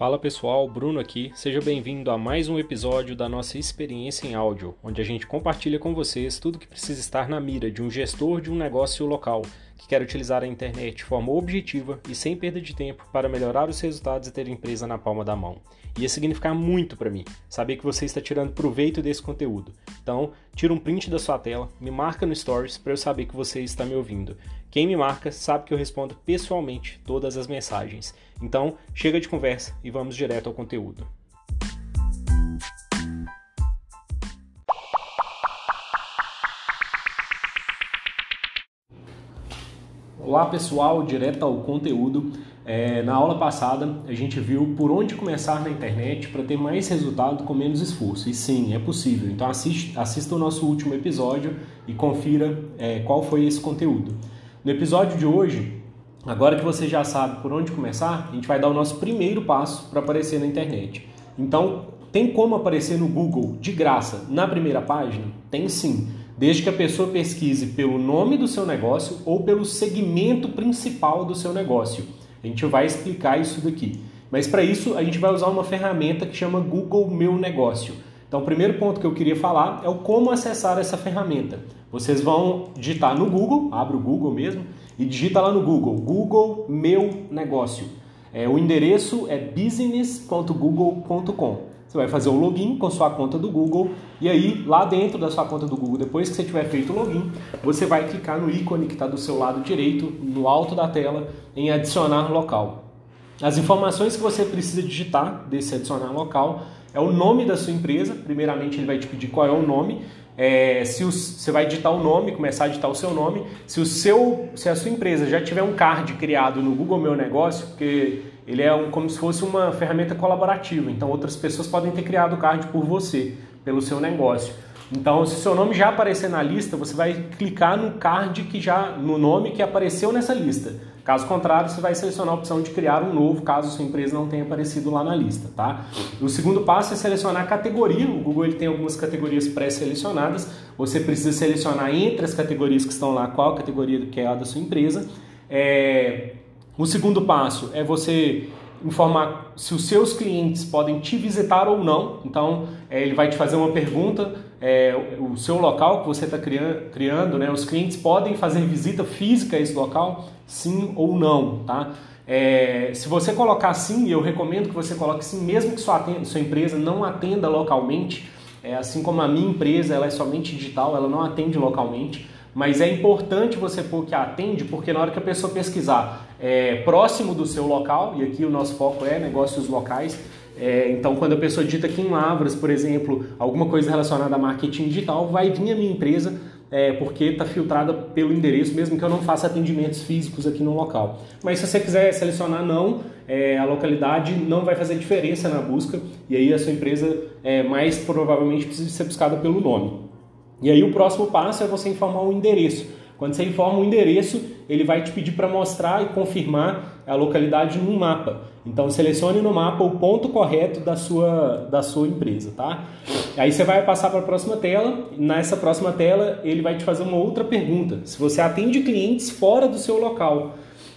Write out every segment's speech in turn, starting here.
Fala pessoal, Bruno aqui. Seja bem-vindo a mais um episódio da nossa experiência em áudio, onde a gente compartilha com vocês tudo que precisa estar na mira de um gestor de um negócio local que quer utilizar a internet de forma objetiva e sem perda de tempo para melhorar os resultados e ter a empresa na palma da mão. Ia significar muito para mim saber que você está tirando proveito desse conteúdo. Então, tira um print da sua tela, me marca no Stories para eu saber que você está me ouvindo. Quem me marca sabe que eu respondo pessoalmente todas as mensagens. Então, chega de conversa e vamos direto ao conteúdo. Olá pessoal, direto ao conteúdo. É, na aula passada a gente viu por onde começar na internet para ter mais resultado com menos esforço. E sim, é possível. Então assista o nosso último episódio e confira é, qual foi esse conteúdo. No episódio de hoje, agora que você já sabe por onde começar, a gente vai dar o nosso primeiro passo para aparecer na internet. Então, tem como aparecer no Google de graça na primeira página? Tem sim, desde que a pessoa pesquise pelo nome do seu negócio ou pelo segmento principal do seu negócio. A gente vai explicar isso daqui. Mas para isso, a gente vai usar uma ferramenta que chama Google Meu Negócio. Então, o primeiro ponto que eu queria falar é o como acessar essa ferramenta. Vocês vão digitar no Google, abre o Google mesmo, e digita lá no Google, Google Meu Negócio. É, o endereço é business.google.com. Você vai fazer o login com sua conta do Google e aí lá dentro da sua conta do Google, depois que você tiver feito o login, você vai clicar no ícone que está do seu lado direito, no alto da tela, em adicionar local. As informações que você precisa digitar desse adicionar local é o nome da sua empresa. Primeiramente, ele vai te pedir qual é o nome. É, se você vai digitar o nome, começar a digitar o seu nome. Se, o seu, se a sua empresa já tiver um card criado no Google Meu Negócio, porque ele é um, como se fosse uma ferramenta colaborativa, então outras pessoas podem ter criado o card por você, pelo seu negócio. Então, se seu nome já aparecer na lista, você vai clicar no card que já no nome que apareceu nessa lista. Caso contrário, você vai selecionar a opção de criar um novo, caso sua empresa não tenha aparecido lá na lista, tá? O segundo passo é selecionar a categoria. O Google ele tem algumas categorias pré-selecionadas. Você precisa selecionar entre as categorias que estão lá qual categoria que é a da sua empresa. É... O segundo passo é você informar se os seus clientes podem te visitar ou não. Então, é, ele vai te fazer uma pergunta, é, o seu local que você está criando, criando, né? Os clientes podem fazer visita física a esse local, sim ou não, tá? É, se você colocar sim, eu recomendo que você coloque sim, mesmo que sua, atenda, sua empresa não atenda localmente, é, assim como a minha empresa, ela é somente digital, ela não atende localmente. Mas é importante você pôr que atende, porque na hora que a pessoa pesquisar é, próximo do seu local, e aqui o nosso foco é negócios locais, é, então quando a pessoa digita aqui em Lavras, por exemplo, alguma coisa relacionada a marketing digital, vai vir a minha empresa, é, porque está filtrada pelo endereço, mesmo que eu não faça atendimentos físicos aqui no local. Mas se você quiser selecionar não, é, a localidade não vai fazer diferença na busca, e aí a sua empresa é, mais provavelmente precisa ser buscada pelo nome. E aí o próximo passo é você informar o endereço. Quando você informa o endereço, ele vai te pedir para mostrar e confirmar a localidade num mapa. Então selecione no mapa o ponto correto da sua, da sua empresa, tá? Aí você vai passar para a próxima tela. Nessa próxima tela, ele vai te fazer uma outra pergunta. Se você atende clientes fora do seu local,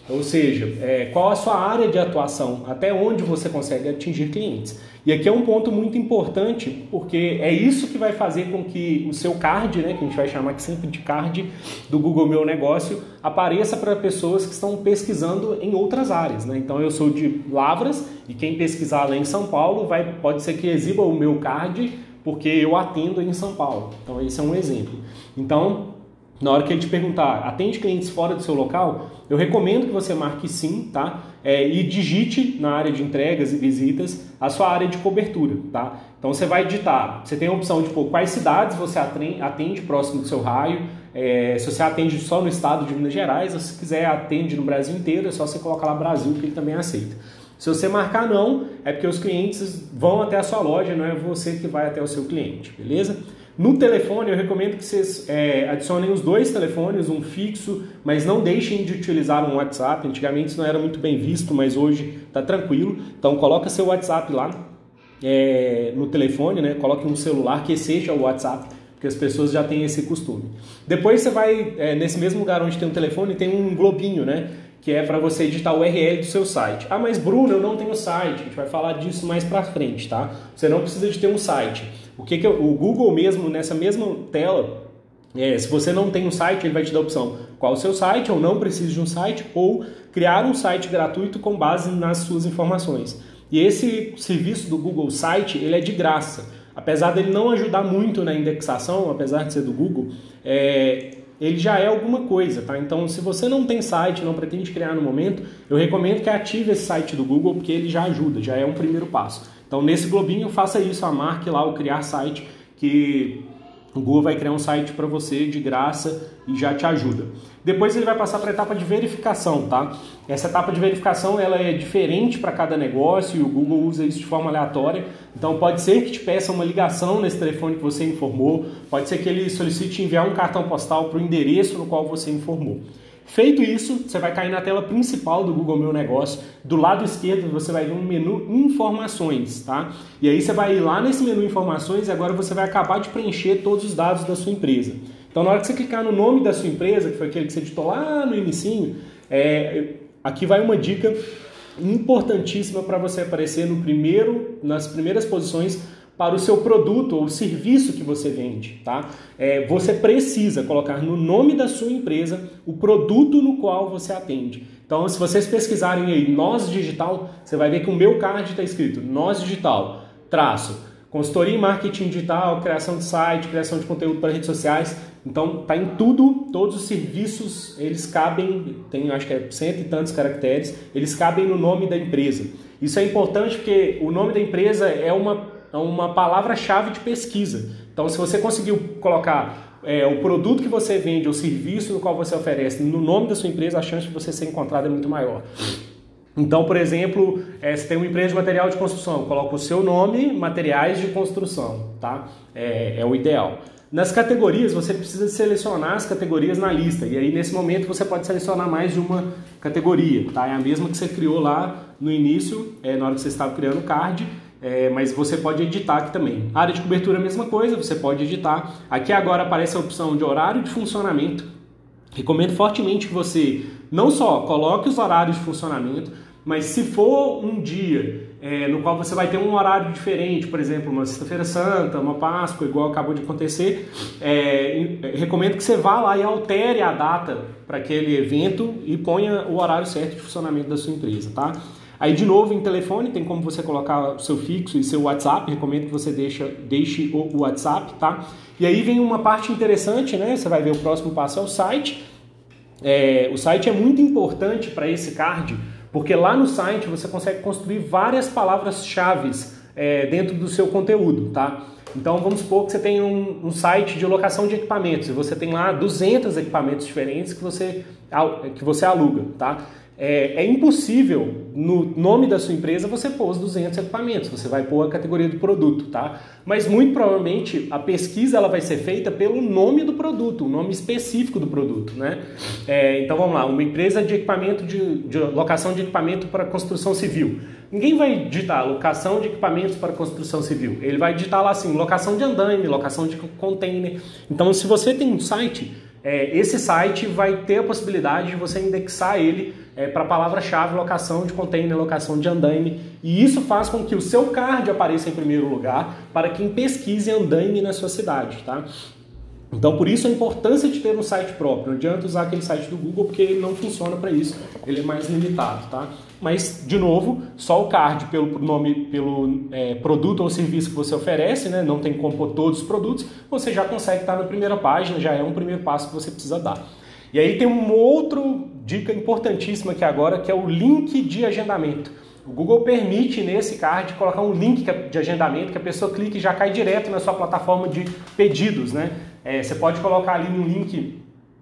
ou seja, é, qual a sua área de atuação, até onde você consegue atingir clientes. E aqui é um ponto muito importante, porque é isso que vai fazer com que o seu card, né, que a gente vai chamar aqui sempre de card do Google Meu Negócio, apareça para pessoas que estão pesquisando em outras áreas. Né? Então eu sou de Lavras e quem pesquisar lá em São Paulo vai, pode ser que exiba o meu card porque eu atendo em São Paulo. Então esse é um exemplo. Então na hora que ele te perguntar, atende clientes fora do seu local, eu recomendo que você marque sim, tá? É, e digite na área de entregas e visitas a sua área de cobertura, tá? Então você vai digitar, você tem a opção de pôr quais cidades você atende próximo do seu raio, é, se você atende só no estado de Minas Gerais, ou se quiser atende no Brasil inteiro, é só você colocar lá Brasil que ele também aceita. Se você marcar não, é porque os clientes vão até a sua loja, não é você que vai até o seu cliente, beleza? No telefone, eu recomendo que vocês é, adicionem os dois telefones, um fixo, mas não deixem de utilizar um WhatsApp. Antigamente isso não era muito bem visto, mas hoje está tranquilo. Então coloca seu WhatsApp lá é, no telefone, né? Coloque no celular que seja o WhatsApp, porque as pessoas já têm esse costume. Depois você vai, é, nesse mesmo lugar onde tem um telefone, tem um globinho, né? que é para você editar o URL do seu site. Ah, mas Bruno, eu não tenho site. A gente vai falar disso mais para frente, tá? Você não precisa de ter um site. O que, que o Google mesmo nessa mesma tela é, se você não tem um site, ele vai te dar a opção qual o seu site, ou não precisa de um site, ou criar um site gratuito com base nas suas informações. E esse serviço do Google Site, ele é de graça. Apesar dele não ajudar muito na indexação, apesar de ser do Google, é, ele já é alguma coisa, tá? Então, se você não tem site, não pretende criar no momento, eu recomendo que ative esse site do Google, porque ele já ajuda, já é um primeiro passo. Então, nesse globinho, faça isso, marque lá o criar site, que o Google vai criar um site para você de graça e já te ajuda. Depois ele vai passar para a etapa de verificação, tá? Essa etapa de verificação ela é diferente para cada negócio e o Google usa isso de forma aleatória. Então pode ser que te peça uma ligação nesse telefone que você informou, pode ser que ele solicite enviar um cartão postal para o endereço no qual você informou. Feito isso, você vai cair na tela principal do Google Meu Negócio. Do lado esquerdo você vai ver um menu Informações, tá? E aí você vai ir lá nesse menu Informações e agora você vai acabar de preencher todos os dados da sua empresa. Então na hora que você clicar no nome da sua empresa, que foi aquele que você editou lá no inicinho, é, aqui vai uma dica importantíssima para você aparecer no primeiro, nas primeiras posições para o seu produto ou serviço que você vende, tá? É, você precisa colocar no nome da sua empresa o produto no qual você atende. Então, se vocês pesquisarem aí Nós Digital, você vai ver que o meu card está escrito Nós Digital, traço, consultoria em marketing digital, criação de site, criação de conteúdo para redes sociais. Então, tá em tudo, todos os serviços, eles cabem, tem acho que é cento e tantos caracteres, eles cabem no nome da empresa. Isso é importante porque o nome da empresa é uma é uma palavra-chave de pesquisa. Então, se você conseguiu colocar é, o produto que você vende, o serviço no qual você oferece no nome da sua empresa, a chance de você ser encontrado é muito maior. Então, por exemplo, é, você tem uma empresa de material de construção, coloca o seu nome, materiais de construção, tá? É, é o ideal. Nas categorias, você precisa selecionar as categorias na lista. E aí, nesse momento, você pode selecionar mais de uma categoria, tá? É a mesma que você criou lá no início, é, na hora que você estava criando o card é, mas você pode editar aqui também. Área de cobertura é mesma coisa, você pode editar. Aqui agora aparece a opção de horário de funcionamento. Recomendo fortemente que você não só coloque os horários de funcionamento, mas se for um dia é, no qual você vai ter um horário diferente, por exemplo, uma sexta-feira santa, uma Páscoa, igual acabou de acontecer, é, recomendo que você vá lá e altere a data para aquele evento e ponha o horário certo de funcionamento da sua empresa, tá? Aí, de novo, em telefone, tem como você colocar o seu fixo e seu WhatsApp. Recomendo que você deixe, deixe o WhatsApp, tá? E aí vem uma parte interessante, né? Você vai ver o próximo passo é o site. É, o site é muito importante para esse card, porque lá no site você consegue construir várias palavras-chave é, dentro do seu conteúdo, tá? Então vamos supor que você tem um, um, site de locação de equipamentos e você tem lá 200 equipamentos diferentes que você, que você aluga, tá? É, é, impossível no nome da sua empresa você pôr os 200 equipamentos, você vai pôr a categoria do produto, tá? Mas muito provavelmente a pesquisa ela vai ser feita pelo nome do produto, o nome específico do produto, né? É, então vamos lá, uma empresa de equipamento de, de, locação de equipamento para construção civil. Ninguém vai digitar locação de equipamentos para construção civil. Ele vai digitar lá assim, locação de andaime, locação de container. Então se você tem um site é, esse site vai ter a possibilidade de você indexar ele é, para a palavra-chave locação de container, locação de andaime, e isso faz com que o seu card apareça em primeiro lugar para quem pesquise andaime na sua cidade, tá? Então, por isso a importância de ter um site próprio. Não adianta usar aquele site do Google porque ele não funciona para isso, ele é mais limitado, tá? Mas, de novo, só o card pelo nome, pelo é, produto ou serviço que você oferece, né? não tem como pôr todos os produtos, você já consegue estar na primeira página, já é um primeiro passo que você precisa dar. E aí tem uma outra dica importantíssima aqui agora, que é o link de agendamento. O Google permite nesse card colocar um link de agendamento que a pessoa clica e já cai direto na sua plataforma de pedidos, né? É, você pode colocar ali um link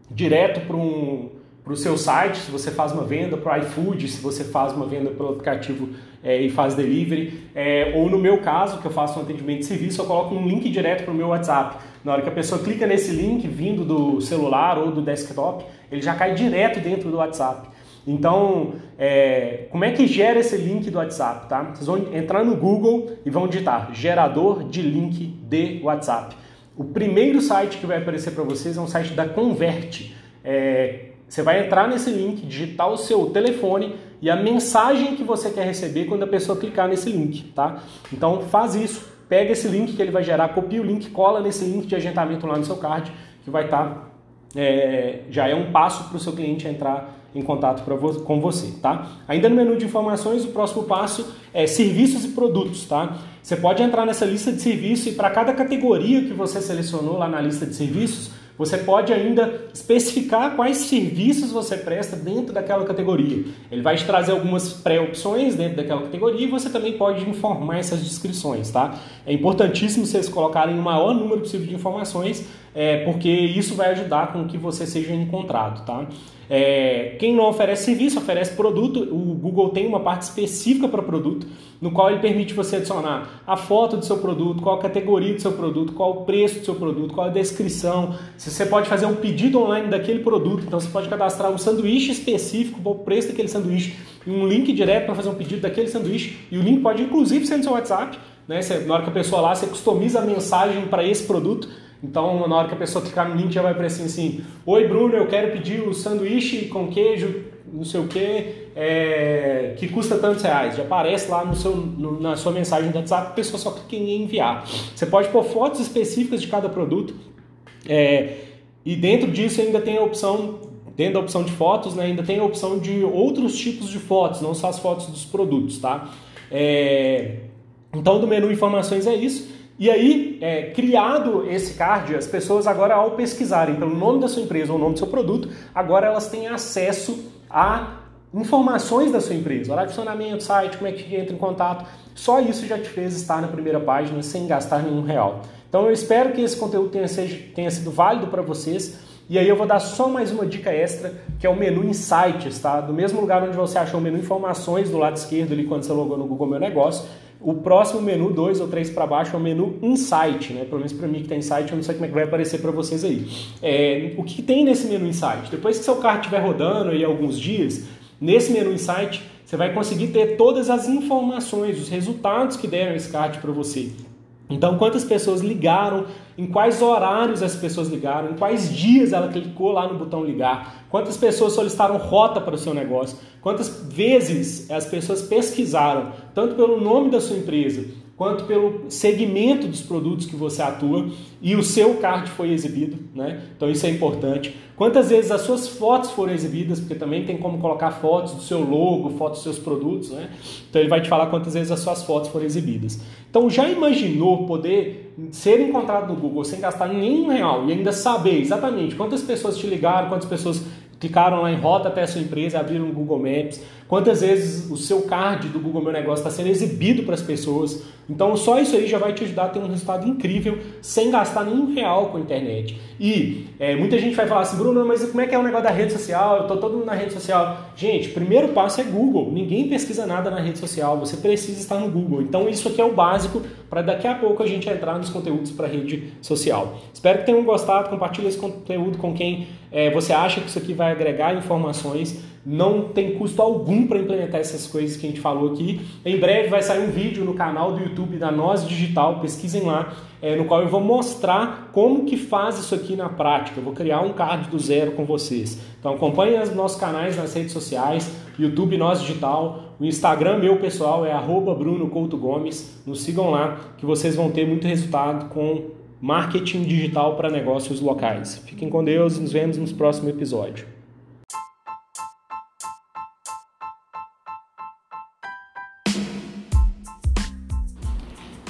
direto para um o seu site, se você faz uma venda para o iFood, se você faz uma venda pelo aplicativo é, e faz delivery, é, ou no meu caso, que eu faço um atendimento de serviço, eu coloco um link direto para o meu WhatsApp. Na hora que a pessoa clica nesse link vindo do celular ou do desktop, ele já cai direto dentro do WhatsApp. Então, é, como é que gera esse link do WhatsApp? Tá? Vocês vão entrar no Google e vão digitar gerador de link de WhatsApp. O primeiro site que vai aparecer para vocês é um site da Convert. É, Você vai entrar nesse link, digitar o seu telefone e a mensagem que você quer receber quando a pessoa clicar nesse link, tá? Então faz isso, pega esse link que ele vai gerar, copia o link, cola nesse link de agendamento lá no seu card, que vai estar tá, é, já é um passo para o seu cliente entrar em contato vo com você, tá? Ainda no menu de informações, o próximo passo é serviços e produtos, tá? Você pode entrar nessa lista de serviços e para cada categoria que você selecionou lá na lista de serviços, você pode ainda especificar quais serviços você presta dentro daquela categoria. Ele vai te trazer algumas pré-opções dentro daquela categoria e você também pode informar essas descrições, tá? É importantíssimo vocês colocarem o maior número possível de informações, é, porque isso vai ajudar com que você seja encontrado, tá? É, quem não oferece serviço, oferece produto. O Google tem uma parte específica para produto, no qual ele permite você adicionar a foto do seu produto, qual a categoria do seu produto, qual o preço do seu produto, qual a descrição. Você pode fazer um pedido online daquele produto, então você pode cadastrar um sanduíche específico, o preço daquele sanduíche, um link direto para fazer um pedido daquele sanduíche, e o link pode inclusive ser no seu WhatsApp. Né? Você, na hora que a pessoa lá, você customiza a mensagem para esse produto então, na hora que a pessoa clicar no link, já vai aparecer assim: Oi, Bruno, eu quero pedir o sanduíche com queijo, não sei o que, é, que custa tantos reais. Já aparece lá no seu, no, na sua mensagem do WhatsApp, a pessoa só clica em enviar. Você pode pôr fotos específicas de cada produto. É, e dentro disso ainda tem a opção, dentro da opção de fotos, né, ainda tem a opção de outros tipos de fotos, não só as fotos dos produtos, tá? É, então, do menu informações é isso. E aí, é, criado esse card, as pessoas agora, ao pesquisarem pelo nome da sua empresa ou nome do seu produto, agora elas têm acesso a informações da sua empresa, horário de funcionamento, site, como é que entra em contato. Só isso já te fez estar na primeira página sem gastar nenhum real. Então eu espero que esse conteúdo tenha, seja, tenha sido válido para vocês. E aí eu vou dar só mais uma dica extra, que é o menu Insights, tá? Do mesmo lugar onde você achou o menu Informações do lado esquerdo ali quando você logou no Google Meu Negócio, o próximo menu, dois ou três para baixo, é o menu Insight, né? Pelo menos para mim que tem Insight, eu não sei como é que vai aparecer para vocês aí. É, o que tem nesse menu Insight? Depois que seu carro estiver rodando aí alguns dias, nesse menu Insight você vai conseguir ter todas as informações, os resultados que deram esse kart para você. Então, quantas pessoas ligaram, em quais horários as pessoas ligaram, em quais dias ela clicou lá no botão ligar, quantas pessoas solicitaram rota para o seu negócio, quantas vezes as pessoas pesquisaram, tanto pelo nome da sua empresa, quanto pelo segmento dos produtos que você atua e o seu card foi exibido, né? Então isso é importante. Quantas vezes as suas fotos foram exibidas, porque também tem como colocar fotos do seu logo, fotos dos seus produtos, né? Então ele vai te falar quantas vezes as suas fotos foram exibidas. Então já imaginou poder ser encontrado no Google sem gastar nenhum real e ainda saber exatamente quantas pessoas te ligaram, quantas pessoas clicaram lá em rota até a sua empresa, abriram o Google Maps, quantas vezes o seu card do Google Meu Negócio está sendo exibido para as pessoas. Então só isso aí já vai te ajudar a ter um resultado incrível sem gastar nenhum real com a internet. E é, muita gente vai falar assim, Bruno, mas como é que é o negócio da rede social? Eu estou todo mundo na rede social. Gente, primeiro passo é Google. Ninguém pesquisa nada na rede social, você precisa estar no Google. Então isso aqui é o básico para daqui a pouco a gente entrar nos conteúdos para rede social. Espero que tenham gostado, compartilhe esse conteúdo com quem é, você acha que isso aqui vai agregar informações, não tem custo algum para implementar essas coisas que a gente falou aqui. Em breve vai sair um vídeo no canal do YouTube da Nós Digital, pesquisem lá, é, no qual eu vou mostrar como que faz isso aqui na prática. Eu vou criar um card do zero com vocês. Então acompanhem os nossos canais nas redes sociais, YouTube Nós Digital, o Instagram meu pessoal é arroba Bruno Couto Gomes. Nos sigam lá que vocês vão ter muito resultado com marketing digital para negócios locais. Fiquem com Deus e nos vemos no próximo episódio.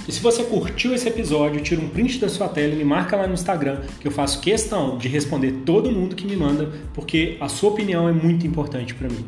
E se você curtiu esse episódio, tira um print da sua tela e me marca lá no Instagram, que eu faço questão de responder todo mundo que me manda, porque a sua opinião é muito importante para mim.